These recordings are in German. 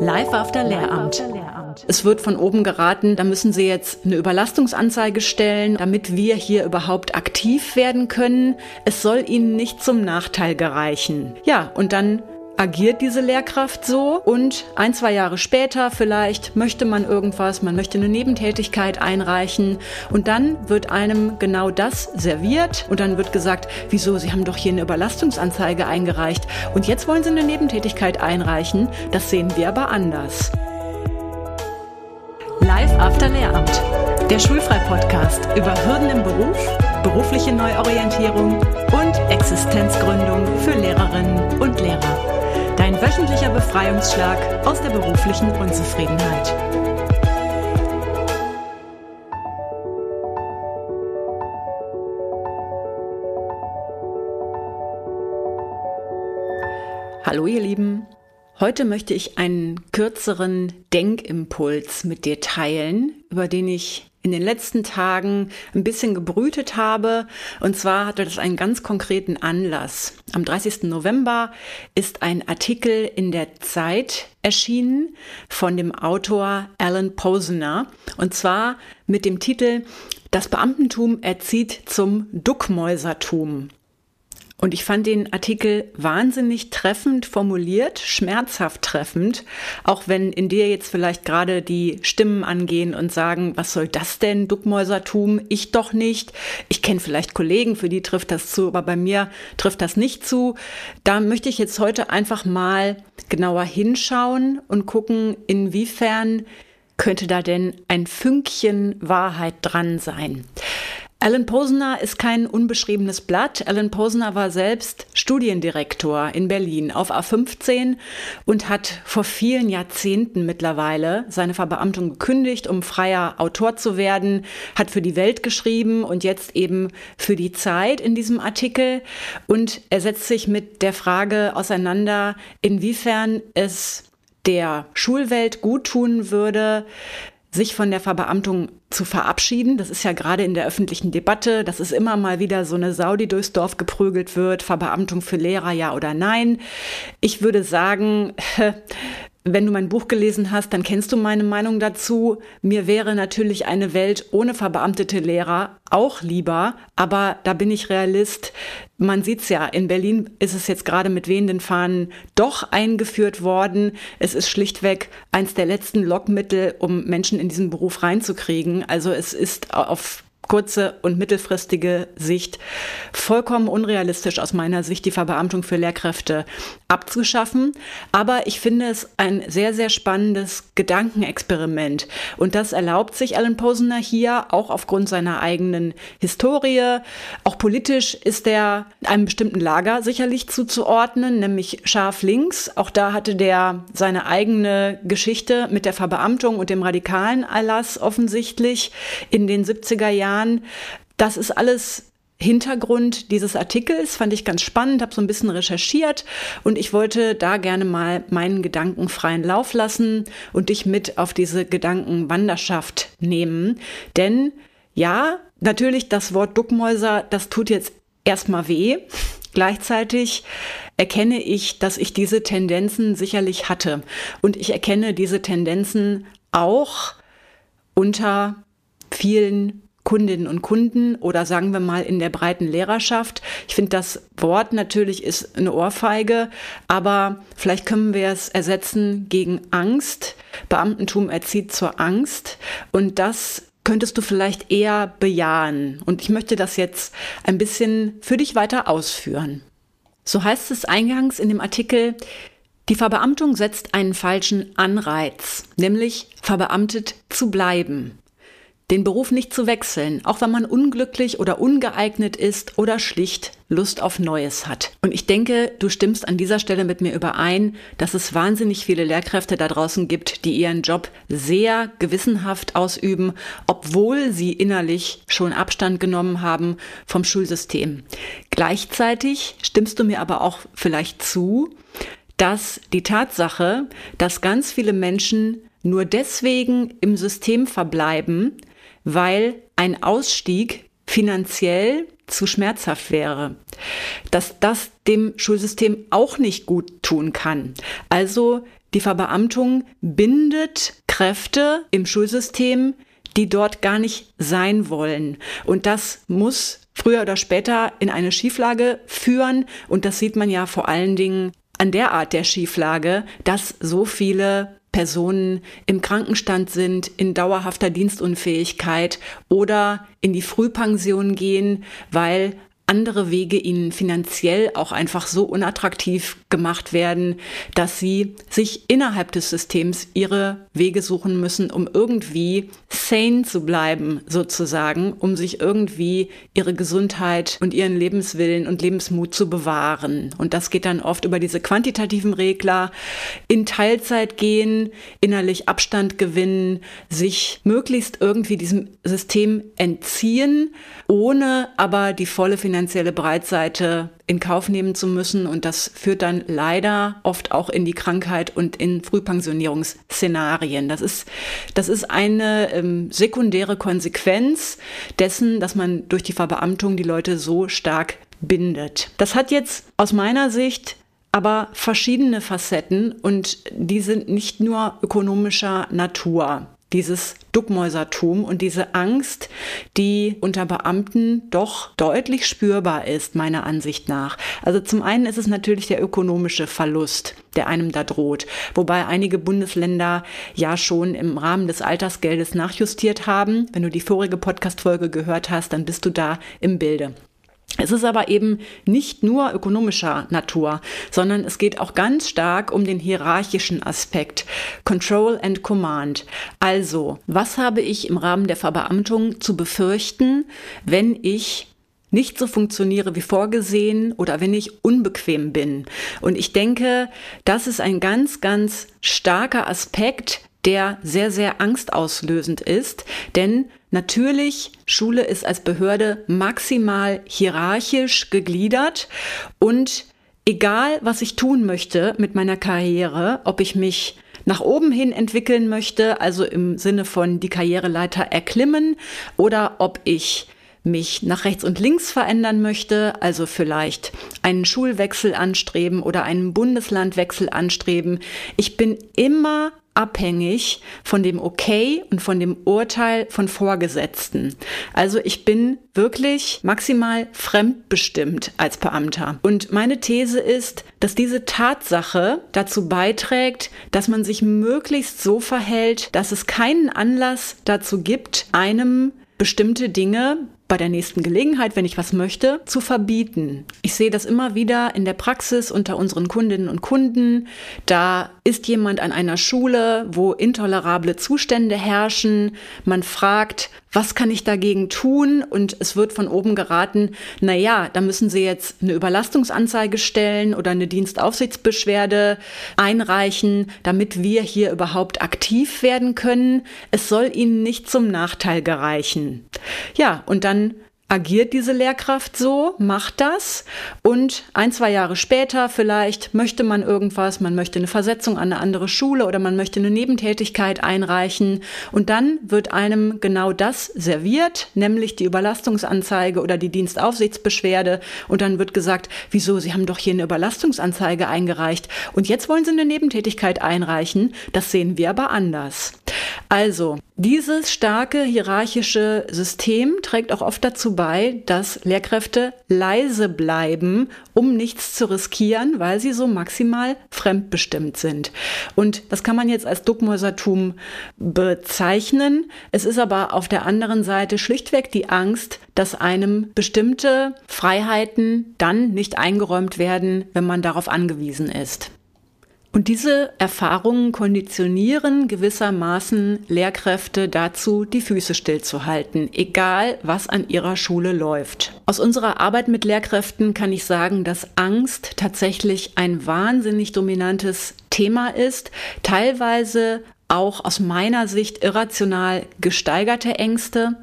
Live after Lehramt. Es wird von oben geraten, da müssen Sie jetzt eine Überlastungsanzeige stellen, damit wir hier überhaupt aktiv werden können. Es soll Ihnen nicht zum Nachteil gereichen. Ja, und dann agiert diese Lehrkraft so? Und ein, zwei Jahre später vielleicht möchte man irgendwas, man möchte eine Nebentätigkeit einreichen. Und dann wird einem genau das serviert. Und dann wird gesagt, wieso, Sie haben doch hier eine Überlastungsanzeige eingereicht. Und jetzt wollen Sie eine Nebentätigkeit einreichen, das sehen wir aber anders. Live After Lehramt, der Schulfrei-Podcast über Hürden im Beruf, berufliche Neuorientierung und Existenzgründung für Lehrerinnen und Lehrer. Dein wöchentlicher Befreiungsschlag aus der beruflichen Unzufriedenheit. Hallo ihr Lieben. Heute möchte ich einen kürzeren Denkimpuls mit dir teilen, über den ich in den letzten Tagen ein bisschen gebrütet habe. Und zwar hatte das einen ganz konkreten Anlass. Am 30. November ist ein Artikel in der Zeit erschienen von dem Autor Alan Posner. Und zwar mit dem Titel Das Beamtentum erzieht zum Duckmäusertum. Und ich fand den Artikel wahnsinnig treffend formuliert, schmerzhaft treffend, auch wenn in dir jetzt vielleicht gerade die Stimmen angehen und sagen, was soll das denn, Duckmäusertum? Ich doch nicht. Ich kenne vielleicht Kollegen, für die trifft das zu, aber bei mir trifft das nicht zu. Da möchte ich jetzt heute einfach mal genauer hinschauen und gucken, inwiefern könnte da denn ein Fünkchen Wahrheit dran sein. Alan Posner ist kein unbeschriebenes Blatt. Alan Posner war selbst Studiendirektor in Berlin auf A15 und hat vor vielen Jahrzehnten mittlerweile seine Verbeamtung gekündigt, um freier Autor zu werden, hat für die Welt geschrieben und jetzt eben für die Zeit in diesem Artikel. Und er setzt sich mit der Frage auseinander, inwiefern es der Schulwelt gut tun würde, sich von der Verbeamtung zu verabschieden. Das ist ja gerade in der öffentlichen Debatte, dass es immer mal wieder so eine Saudi durchs Dorf geprügelt wird, Verbeamtung für Lehrer ja oder nein. Ich würde sagen, wenn du mein Buch gelesen hast, dann kennst du meine Meinung dazu. Mir wäre natürlich eine Welt ohne verbeamtete Lehrer auch lieber, aber da bin ich Realist. Man sieht's ja, in Berlin ist es jetzt gerade mit wehenden Fahnen doch eingeführt worden. Es ist schlichtweg eins der letzten Lockmittel, um Menschen in diesen Beruf reinzukriegen. Also es ist auf kurze und mittelfristige Sicht vollkommen unrealistisch aus meiner Sicht, die Verbeamtung für Lehrkräfte abzuschaffen. Aber ich finde es ein sehr, sehr spannendes Gedankenexperiment. Und das erlaubt sich Alan Posener hier auch aufgrund seiner eigenen Historie. Auch politisch ist er einem bestimmten Lager sicherlich zuzuordnen, nämlich scharf links. Auch da hatte der seine eigene Geschichte mit der Verbeamtung und dem radikalen Erlass offensichtlich in den 70er Jahren. Das ist alles Hintergrund dieses Artikels, fand ich ganz spannend, habe so ein bisschen recherchiert und ich wollte da gerne mal meinen Gedanken freien Lauf lassen und dich mit auf diese Gedankenwanderschaft nehmen. Denn ja, natürlich das Wort Duckmäuser, das tut jetzt erstmal weh. Gleichzeitig erkenne ich, dass ich diese Tendenzen sicherlich hatte. Und ich erkenne diese Tendenzen auch unter vielen Kundinnen und Kunden oder sagen wir mal in der breiten Lehrerschaft. Ich finde, das Wort natürlich ist eine Ohrfeige, aber vielleicht können wir es ersetzen gegen Angst. Beamtentum erzieht zur Angst und das könntest du vielleicht eher bejahen. Und ich möchte das jetzt ein bisschen für dich weiter ausführen. So heißt es eingangs in dem Artikel, die Verbeamtung setzt einen falschen Anreiz, nämlich verbeamtet zu bleiben den Beruf nicht zu wechseln, auch wenn man unglücklich oder ungeeignet ist oder schlicht Lust auf Neues hat. Und ich denke, du stimmst an dieser Stelle mit mir überein, dass es wahnsinnig viele Lehrkräfte da draußen gibt, die ihren Job sehr gewissenhaft ausüben, obwohl sie innerlich schon Abstand genommen haben vom Schulsystem. Gleichzeitig stimmst du mir aber auch vielleicht zu, dass die Tatsache, dass ganz viele Menschen nur deswegen im System verbleiben, weil ein Ausstieg finanziell zu schmerzhaft wäre, dass das dem Schulsystem auch nicht gut tun kann. Also die Verbeamtung bindet Kräfte im Schulsystem, die dort gar nicht sein wollen. Und das muss früher oder später in eine Schieflage führen. Und das sieht man ja vor allen Dingen an der Art der Schieflage, dass so viele Personen im Krankenstand sind, in dauerhafter Dienstunfähigkeit oder in die Frühpension gehen, weil andere Wege ihnen finanziell auch einfach so unattraktiv gemacht werden, dass sie sich innerhalb des Systems ihre Wege suchen müssen, um irgendwie sane zu bleiben, sozusagen, um sich irgendwie ihre Gesundheit und ihren Lebenswillen und Lebensmut zu bewahren. Und das geht dann oft über diese quantitativen Regler, in Teilzeit gehen, innerlich Abstand gewinnen, sich möglichst irgendwie diesem System entziehen, ohne aber die volle finanzielle finanzielle Breitseite in Kauf nehmen zu müssen. Und das führt dann leider oft auch in die Krankheit und in Frühpensionierungsszenarien. Das ist, das ist eine ähm, sekundäre Konsequenz dessen, dass man durch die Verbeamtung die Leute so stark bindet. Das hat jetzt aus meiner Sicht aber verschiedene Facetten und die sind nicht nur ökonomischer Natur dieses Duckmäusertum und diese Angst, die unter Beamten doch deutlich spürbar ist, meiner Ansicht nach. Also zum einen ist es natürlich der ökonomische Verlust, der einem da droht, wobei einige Bundesländer ja schon im Rahmen des Altersgeldes nachjustiert haben. Wenn du die vorige Podcast-Folge gehört hast, dann bist du da im Bilde. Es ist aber eben nicht nur ökonomischer Natur, sondern es geht auch ganz stark um den hierarchischen Aspekt. Control and Command. Also, was habe ich im Rahmen der Verbeamtung zu befürchten, wenn ich nicht so funktioniere wie vorgesehen oder wenn ich unbequem bin. Und ich denke, das ist ein ganz, ganz starker Aspekt, der sehr, sehr angstauslösend ist, denn Natürlich, Schule ist als Behörde maximal hierarchisch gegliedert und egal, was ich tun möchte mit meiner Karriere, ob ich mich nach oben hin entwickeln möchte, also im Sinne von die Karriereleiter erklimmen, oder ob ich mich nach rechts und links verändern möchte, also vielleicht einen Schulwechsel anstreben oder einen Bundeslandwechsel anstreben. Ich bin immer abhängig von dem Okay und von dem Urteil von Vorgesetzten. Also ich bin wirklich maximal fremdbestimmt als Beamter. Und meine These ist, dass diese Tatsache dazu beiträgt, dass man sich möglichst so verhält, dass es keinen Anlass dazu gibt, einem bestimmte Dinge bei der nächsten Gelegenheit, wenn ich was möchte, zu verbieten. Ich sehe das immer wieder in der Praxis unter unseren Kundinnen und Kunden. Da ist jemand an einer Schule, wo intolerable Zustände herrschen. Man fragt, was kann ich dagegen tun? Und es wird von oben geraten, na ja, da müssen Sie jetzt eine Überlastungsanzeige stellen oder eine Dienstaufsichtsbeschwerde einreichen, damit wir hier überhaupt aktiv werden können. Es soll Ihnen nicht zum Nachteil gereichen. Ja, und dann dann agiert diese Lehrkraft so, macht das und ein, zwei Jahre später vielleicht möchte man irgendwas, man möchte eine Versetzung an eine andere Schule oder man möchte eine Nebentätigkeit einreichen und dann wird einem genau das serviert, nämlich die Überlastungsanzeige oder die Dienstaufsichtsbeschwerde und dann wird gesagt, wieso, Sie haben doch hier eine Überlastungsanzeige eingereicht und jetzt wollen Sie eine Nebentätigkeit einreichen, das sehen wir aber anders. Also, dieses starke hierarchische System trägt auch oft dazu bei, dass Lehrkräfte leise bleiben, um nichts zu riskieren, weil sie so maximal fremdbestimmt sind. Und das kann man jetzt als Duckmäusertum bezeichnen. Es ist aber auf der anderen Seite schlichtweg die Angst, dass einem bestimmte Freiheiten dann nicht eingeräumt werden, wenn man darauf angewiesen ist. Und diese Erfahrungen konditionieren gewissermaßen Lehrkräfte dazu, die Füße stillzuhalten, egal was an ihrer Schule läuft. Aus unserer Arbeit mit Lehrkräften kann ich sagen, dass Angst tatsächlich ein wahnsinnig dominantes Thema ist, teilweise auch aus meiner Sicht irrational gesteigerte Ängste.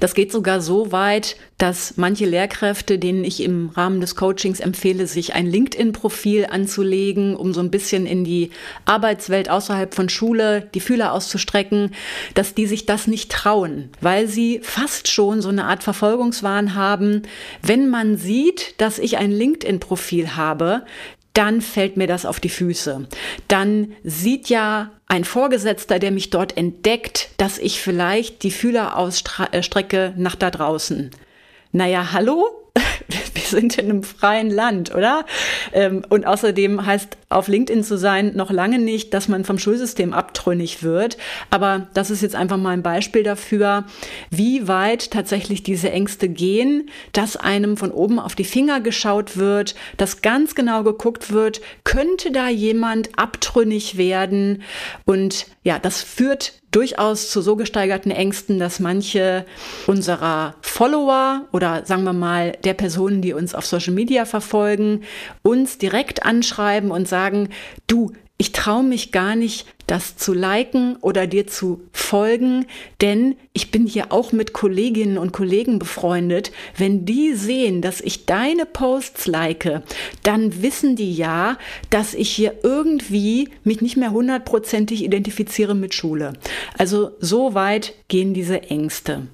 Das geht sogar so weit, dass manche Lehrkräfte, denen ich im Rahmen des Coachings empfehle, sich ein LinkedIn-Profil anzulegen, um so ein bisschen in die Arbeitswelt außerhalb von Schule die Fühler auszustrecken, dass die sich das nicht trauen, weil sie fast schon so eine Art Verfolgungswahn haben. Wenn man sieht, dass ich ein LinkedIn-Profil habe, dann fällt mir das auf die Füße. Dann sieht ja ein Vorgesetzter, der mich dort entdeckt, dass ich vielleicht die Fühler ausstrecke nach da draußen. Naja, hallo? wir sind in einem freien Land, oder? Ähm, und außerdem heißt auf LinkedIn zu sein noch lange nicht, dass man vom Schulsystem abtrünnig wird. Aber das ist jetzt einfach mal ein Beispiel dafür, wie weit tatsächlich diese Ängste gehen, dass einem von oben auf die Finger geschaut wird, dass ganz genau geguckt wird, könnte da jemand abtrünnig werden? Und ja, das führt durchaus zu so gesteigerten Ängsten, dass manche unserer Follower oder sagen wir mal der Personen, die uns auf Social Media verfolgen, uns direkt anschreiben und sagen, du, ich traue mich gar nicht, das zu liken oder dir zu folgen, denn ich bin hier auch mit Kolleginnen und Kollegen befreundet. Wenn die sehen, dass ich deine Posts like, dann wissen die ja, dass ich hier irgendwie mich nicht mehr hundertprozentig identifiziere mit Schule. Also so weit gehen diese Ängste.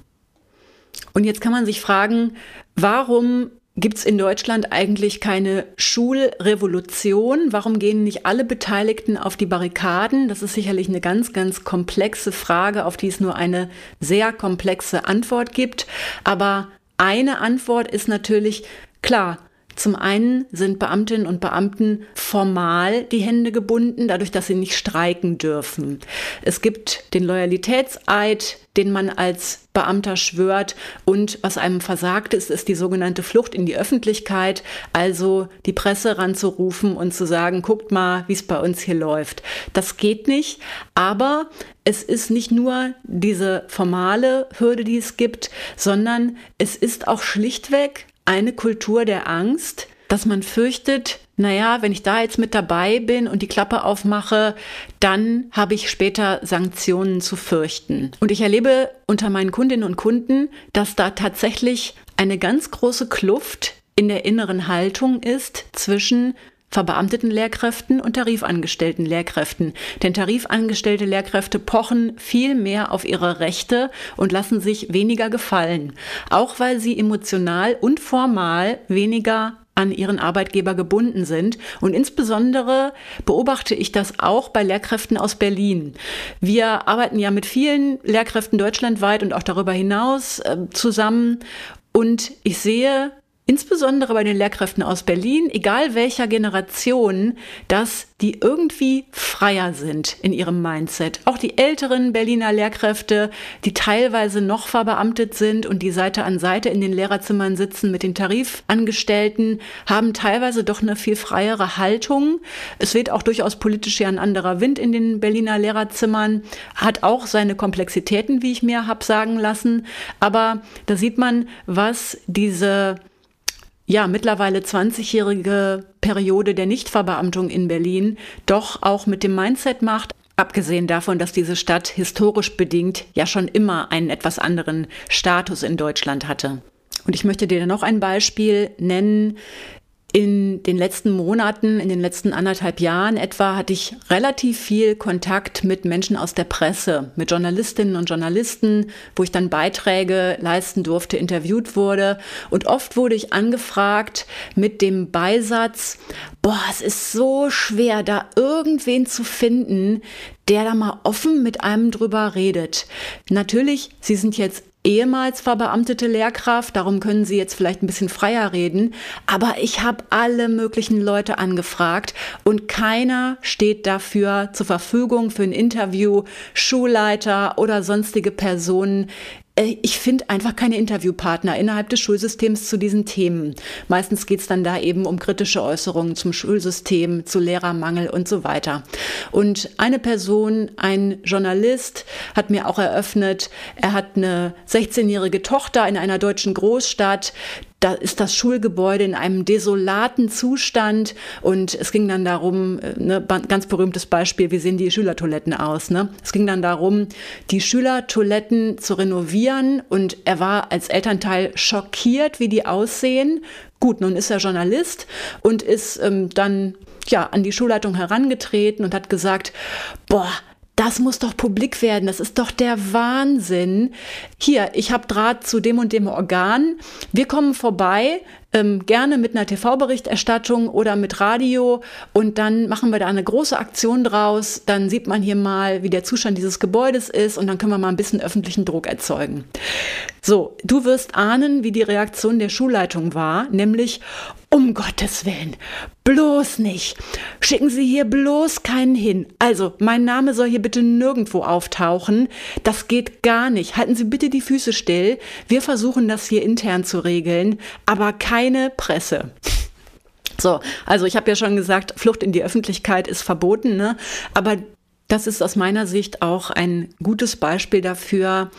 Und jetzt kann man sich fragen, warum Gibt es in Deutschland eigentlich keine Schulrevolution? Warum gehen nicht alle Beteiligten auf die Barrikaden? Das ist sicherlich eine ganz, ganz komplexe Frage, auf die es nur eine sehr komplexe Antwort gibt. Aber eine Antwort ist natürlich klar, zum einen sind Beamtinnen und Beamten formal die Hände gebunden, dadurch, dass sie nicht streiken dürfen. Es gibt den Loyalitätseid, den man als Beamter schwört. Und was einem versagt ist, ist die sogenannte Flucht in die Öffentlichkeit, also die Presse ranzurufen und zu sagen, guckt mal, wie es bei uns hier läuft. Das geht nicht, aber es ist nicht nur diese formale Hürde, die es gibt, sondern es ist auch schlichtweg eine Kultur der Angst, dass man fürchtet, naja, wenn ich da jetzt mit dabei bin und die Klappe aufmache, dann habe ich später Sanktionen zu fürchten. Und ich erlebe unter meinen Kundinnen und Kunden, dass da tatsächlich eine ganz große Kluft in der inneren Haltung ist zwischen verbeamteten Lehrkräften und tarifangestellten Lehrkräften. Denn tarifangestellte Lehrkräfte pochen viel mehr auf ihre Rechte und lassen sich weniger gefallen, auch weil sie emotional und formal weniger an ihren Arbeitgeber gebunden sind. Und insbesondere beobachte ich das auch bei Lehrkräften aus Berlin. Wir arbeiten ja mit vielen Lehrkräften deutschlandweit und auch darüber hinaus äh, zusammen. Und ich sehe insbesondere bei den Lehrkräften aus Berlin, egal welcher Generation, dass die irgendwie freier sind in ihrem Mindset. Auch die älteren Berliner Lehrkräfte, die teilweise noch verbeamtet sind und die Seite an Seite in den Lehrerzimmern sitzen mit den Tarifangestellten, haben teilweise doch eine viel freiere Haltung. Es weht auch durchaus politisch ja ein anderer Wind in den Berliner Lehrerzimmern, hat auch seine Komplexitäten, wie ich mir hab sagen lassen. Aber da sieht man, was diese ja, mittlerweile 20-jährige Periode der Nichtverbeamtung in Berlin doch auch mit dem Mindset macht, Abgesehen davon, dass diese Stadt historisch bedingt ja schon immer einen etwas anderen Status in Deutschland hatte. Und ich möchte dir noch ein Beispiel nennen, in den letzten Monaten, in den letzten anderthalb Jahren etwa, hatte ich relativ viel Kontakt mit Menschen aus der Presse, mit Journalistinnen und Journalisten, wo ich dann Beiträge leisten durfte, interviewt wurde. Und oft wurde ich angefragt mit dem Beisatz, boah, es ist so schwer, da irgendwen zu finden, der da mal offen mit einem drüber redet. Natürlich, Sie sind jetzt ehemals verbeamtete Lehrkraft, darum können Sie jetzt vielleicht ein bisschen freier reden, aber ich habe alle möglichen Leute angefragt und keiner steht dafür zur Verfügung für ein Interview, Schulleiter oder sonstige Personen, ich finde einfach keine Interviewpartner innerhalb des Schulsystems zu diesen Themen. Meistens geht es dann da eben um kritische Äußerungen zum Schulsystem, zu Lehrermangel und so weiter. Und eine Person, ein Journalist, hat mir auch eröffnet, er hat eine 16-jährige Tochter in einer deutschen Großstadt, da ist das Schulgebäude in einem desolaten Zustand und es ging dann darum, äh, ne, ganz berühmtes Beispiel, wie sehen die Schülertoiletten aus? Ne? Es ging dann darum, die Schülertoiletten zu renovieren und er war als Elternteil schockiert, wie die aussehen. Gut, nun ist er Journalist und ist ähm, dann ja an die Schulleitung herangetreten und hat gesagt, boah, das muss doch publik werden, das ist doch der Wahnsinn. Hier, ich habe Draht zu dem und dem Organ, wir kommen vorbei, ähm, gerne mit einer TV-Berichterstattung oder mit Radio und dann machen wir da eine große Aktion draus. Dann sieht man hier mal, wie der Zustand dieses Gebäudes ist und dann können wir mal ein bisschen öffentlichen Druck erzeugen. So, du wirst ahnen, wie die Reaktion der Schulleitung war, nämlich um Gottes Willen, bloß nicht. Schicken Sie hier bloß keinen hin. Also, mein Name soll hier bitte nirgendwo auftauchen. Das geht gar nicht. Halten Sie bitte die Füße still. Wir versuchen das hier intern zu regeln, aber keine Presse. So, also ich habe ja schon gesagt, Flucht in die Öffentlichkeit ist verboten, ne? Aber das ist aus meiner Sicht auch ein gutes Beispiel dafür,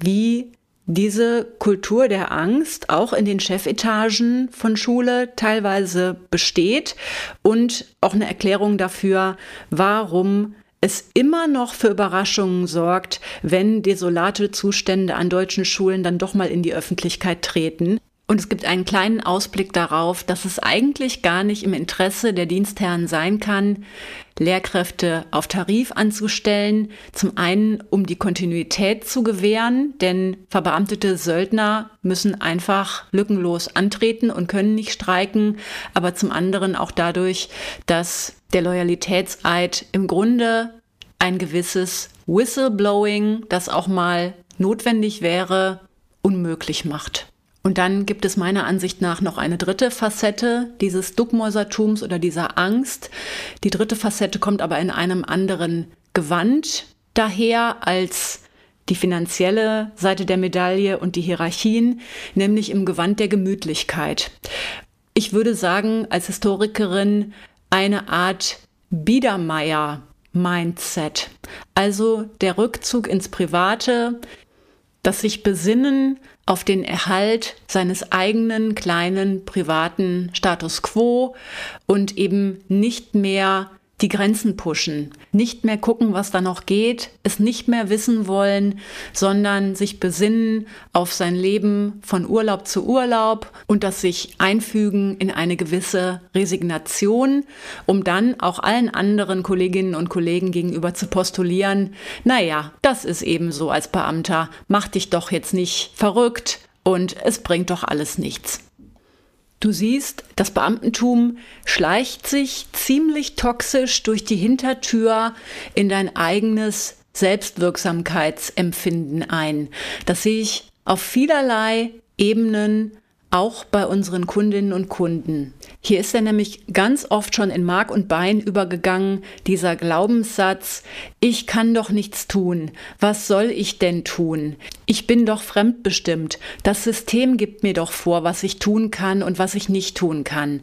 wie diese Kultur der Angst auch in den Chefetagen von Schule teilweise besteht und auch eine Erklärung dafür, warum es immer noch für Überraschungen sorgt, wenn desolate Zustände an deutschen Schulen dann doch mal in die Öffentlichkeit treten. Und es gibt einen kleinen Ausblick darauf, dass es eigentlich gar nicht im Interesse der Dienstherren sein kann, Lehrkräfte auf Tarif anzustellen. Zum einen, um die Kontinuität zu gewähren, denn verbeamtete Söldner müssen einfach lückenlos antreten und können nicht streiken. Aber zum anderen auch dadurch, dass der Loyalitätseid im Grunde ein gewisses Whistleblowing, das auch mal notwendig wäre, unmöglich macht. Und dann gibt es meiner Ansicht nach noch eine dritte Facette dieses Duckmäusertums oder dieser Angst. Die dritte Facette kommt aber in einem anderen Gewand daher als die finanzielle Seite der Medaille und die Hierarchien, nämlich im Gewand der Gemütlichkeit. Ich würde sagen, als Historikerin eine Art Biedermeier-Mindset. Also der Rückzug ins Private, das sich besinnen auf den Erhalt seines eigenen kleinen privaten Status quo und eben nicht mehr die Grenzen pushen, nicht mehr gucken, was da noch geht, es nicht mehr wissen wollen, sondern sich besinnen auf sein Leben von Urlaub zu Urlaub und das sich einfügen in eine gewisse Resignation, um dann auch allen anderen Kolleginnen und Kollegen gegenüber zu postulieren, naja, das ist eben so als Beamter, mach dich doch jetzt nicht verrückt und es bringt doch alles nichts. Du siehst, das Beamtentum schleicht sich ziemlich toxisch durch die Hintertür in dein eigenes Selbstwirksamkeitsempfinden ein. Das sehe ich auf vielerlei Ebenen auch bei unseren Kundinnen und Kunden. Hier ist er nämlich ganz oft schon in Mark und Bein übergegangen, dieser Glaubenssatz, ich kann doch nichts tun, was soll ich denn tun? Ich bin doch fremdbestimmt, das System gibt mir doch vor, was ich tun kann und was ich nicht tun kann.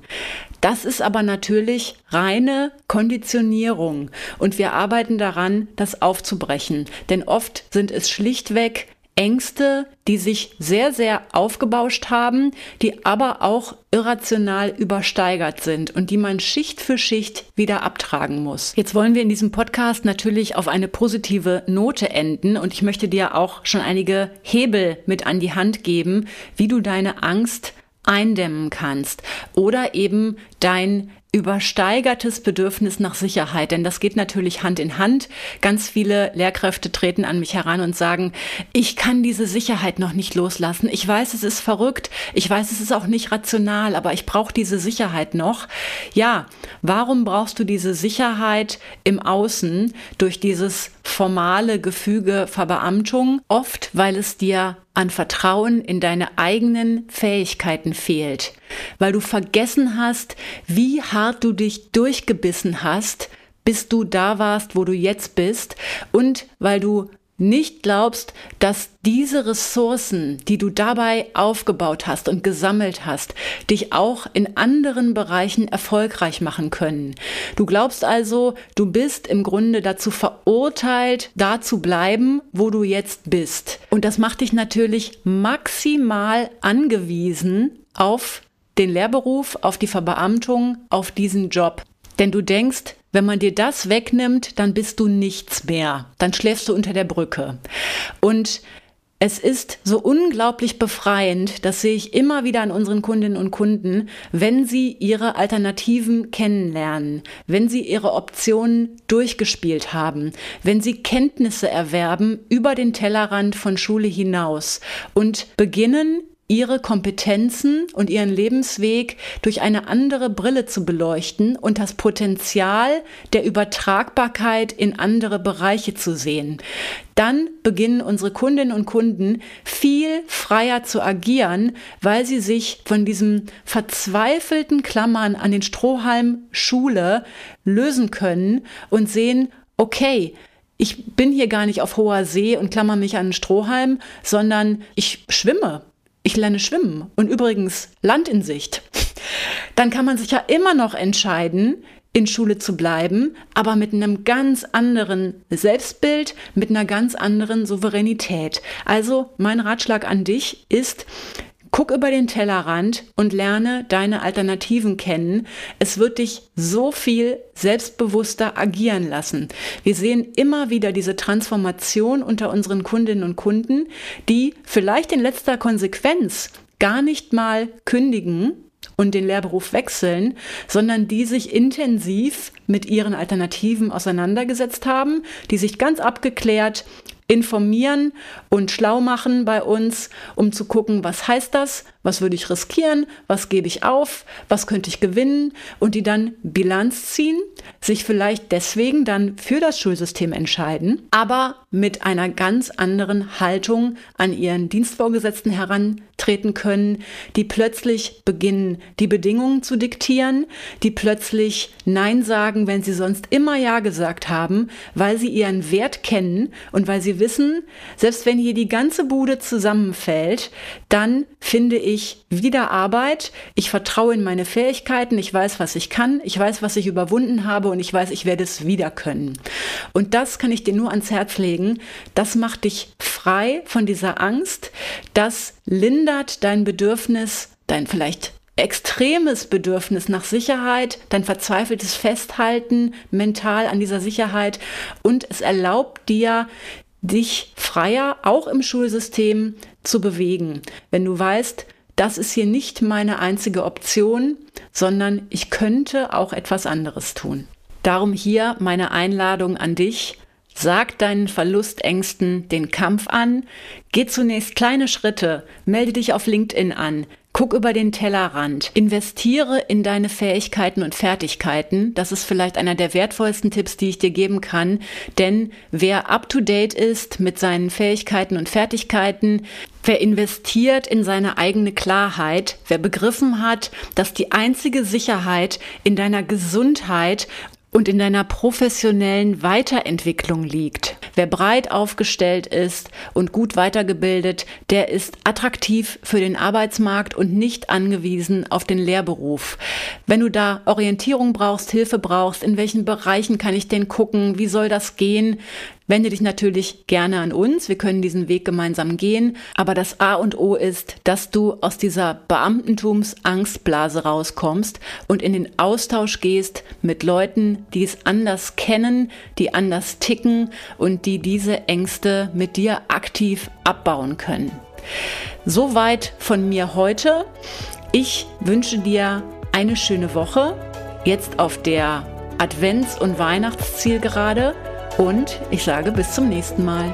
Das ist aber natürlich reine Konditionierung und wir arbeiten daran, das aufzubrechen, denn oft sind es schlichtweg Ängste, die sich sehr, sehr aufgebauscht haben, die aber auch irrational übersteigert sind und die man Schicht für Schicht wieder abtragen muss. Jetzt wollen wir in diesem Podcast natürlich auf eine positive Note enden und ich möchte dir auch schon einige Hebel mit an die Hand geben, wie du deine Angst eindämmen kannst oder eben dein übersteigertes Bedürfnis nach Sicherheit, denn das geht natürlich Hand in Hand. Ganz viele Lehrkräfte treten an mich heran und sagen, ich kann diese Sicherheit noch nicht loslassen. Ich weiß, es ist verrückt, ich weiß, es ist auch nicht rational, aber ich brauche diese Sicherheit noch. Ja, warum brauchst du diese Sicherheit im Außen durch dieses formale Gefüge Verbeamtung? Oft, weil es dir an Vertrauen in deine eigenen Fähigkeiten fehlt, weil du vergessen hast, wie hart du dich durchgebissen hast, bis du da warst, wo du jetzt bist. Und weil du nicht glaubst, dass diese Ressourcen, die du dabei aufgebaut hast und gesammelt hast, dich auch in anderen Bereichen erfolgreich machen können. Du glaubst also, du bist im Grunde dazu verurteilt, da zu bleiben, wo du jetzt bist. Und das macht dich natürlich maximal angewiesen auf den Lehrberuf, auf die Verbeamtung, auf diesen Job. Denn du denkst, wenn man dir das wegnimmt, dann bist du nichts mehr. Dann schläfst du unter der Brücke. Und es ist so unglaublich befreiend, das sehe ich immer wieder an unseren Kundinnen und Kunden, wenn sie ihre Alternativen kennenlernen, wenn sie ihre Optionen durchgespielt haben, wenn sie Kenntnisse erwerben über den Tellerrand von Schule hinaus und beginnen, ihre Kompetenzen und ihren Lebensweg durch eine andere Brille zu beleuchten und das Potenzial der Übertragbarkeit in andere Bereiche zu sehen. Dann beginnen unsere Kundinnen und Kunden viel freier zu agieren, weil sie sich von diesem verzweifelten Klammern an den Strohhalm Schule lösen können und sehen, okay, ich bin hier gar nicht auf hoher See und klammer mich an den Strohhalm, sondern ich schwimme ich lerne schwimmen und übrigens Land in Sicht, dann kann man sich ja immer noch entscheiden, in Schule zu bleiben, aber mit einem ganz anderen Selbstbild, mit einer ganz anderen Souveränität. Also mein Ratschlag an dich ist, Guck über den Tellerrand und lerne deine Alternativen kennen. Es wird dich so viel selbstbewusster agieren lassen. Wir sehen immer wieder diese Transformation unter unseren Kundinnen und Kunden, die vielleicht in letzter Konsequenz gar nicht mal kündigen, und den Lehrberuf wechseln, sondern die sich intensiv mit ihren Alternativen auseinandergesetzt haben, die sich ganz abgeklärt informieren und schlau machen bei uns, um zu gucken, was heißt das, was würde ich riskieren, was gebe ich auf, was könnte ich gewinnen? Und die dann Bilanz ziehen, sich vielleicht deswegen dann für das Schulsystem entscheiden, aber mit einer ganz anderen Haltung an ihren Dienstvorgesetzten herantreten können, die plötzlich beginnen, die Bedingungen zu diktieren, die plötzlich Nein sagen, wenn sie sonst immer Ja gesagt haben, weil sie ihren Wert kennen und weil sie wissen, selbst wenn hier die ganze Bude zusammenfällt, dann finde ich wieder Arbeit. Ich vertraue in meine Fähigkeiten. Ich weiß, was ich kann. Ich weiß, was ich überwunden habe und ich weiß, ich werde es wieder können. Und das kann ich dir nur ans Herz legen. Das macht dich frei von dieser Angst. Das lindert dein Bedürfnis, dein vielleicht extremes Bedürfnis nach Sicherheit, dein verzweifeltes Festhalten mental an dieser Sicherheit und es erlaubt dir, dich freier auch im Schulsystem zu bewegen. Wenn du weißt, das ist hier nicht meine einzige Option, sondern ich könnte auch etwas anderes tun. Darum hier meine Einladung an dich. Sag deinen Verlustängsten den Kampf an, geh zunächst kleine Schritte, melde dich auf LinkedIn an, Guck über den Tellerrand. Investiere in deine Fähigkeiten und Fertigkeiten. Das ist vielleicht einer der wertvollsten Tipps, die ich dir geben kann. Denn wer up to date ist mit seinen Fähigkeiten und Fertigkeiten, wer investiert in seine eigene Klarheit, wer begriffen hat, dass die einzige Sicherheit in deiner Gesundheit und in deiner professionellen Weiterentwicklung liegt. Wer breit aufgestellt ist und gut weitergebildet, der ist attraktiv für den Arbeitsmarkt und nicht angewiesen auf den Lehrberuf. Wenn du da Orientierung brauchst, Hilfe brauchst, in welchen Bereichen kann ich denn gucken, wie soll das gehen, Wende dich natürlich gerne an uns. Wir können diesen Weg gemeinsam gehen. Aber das A und O ist, dass du aus dieser Beamtentums-Angstblase rauskommst und in den Austausch gehst mit Leuten, die es anders kennen, die anders ticken und die diese Ängste mit dir aktiv abbauen können. Soweit von mir heute. Ich wünsche dir eine schöne Woche. Jetzt auf der Advents- und Weihnachtszielgerade und ich sage bis zum nächsten Mal.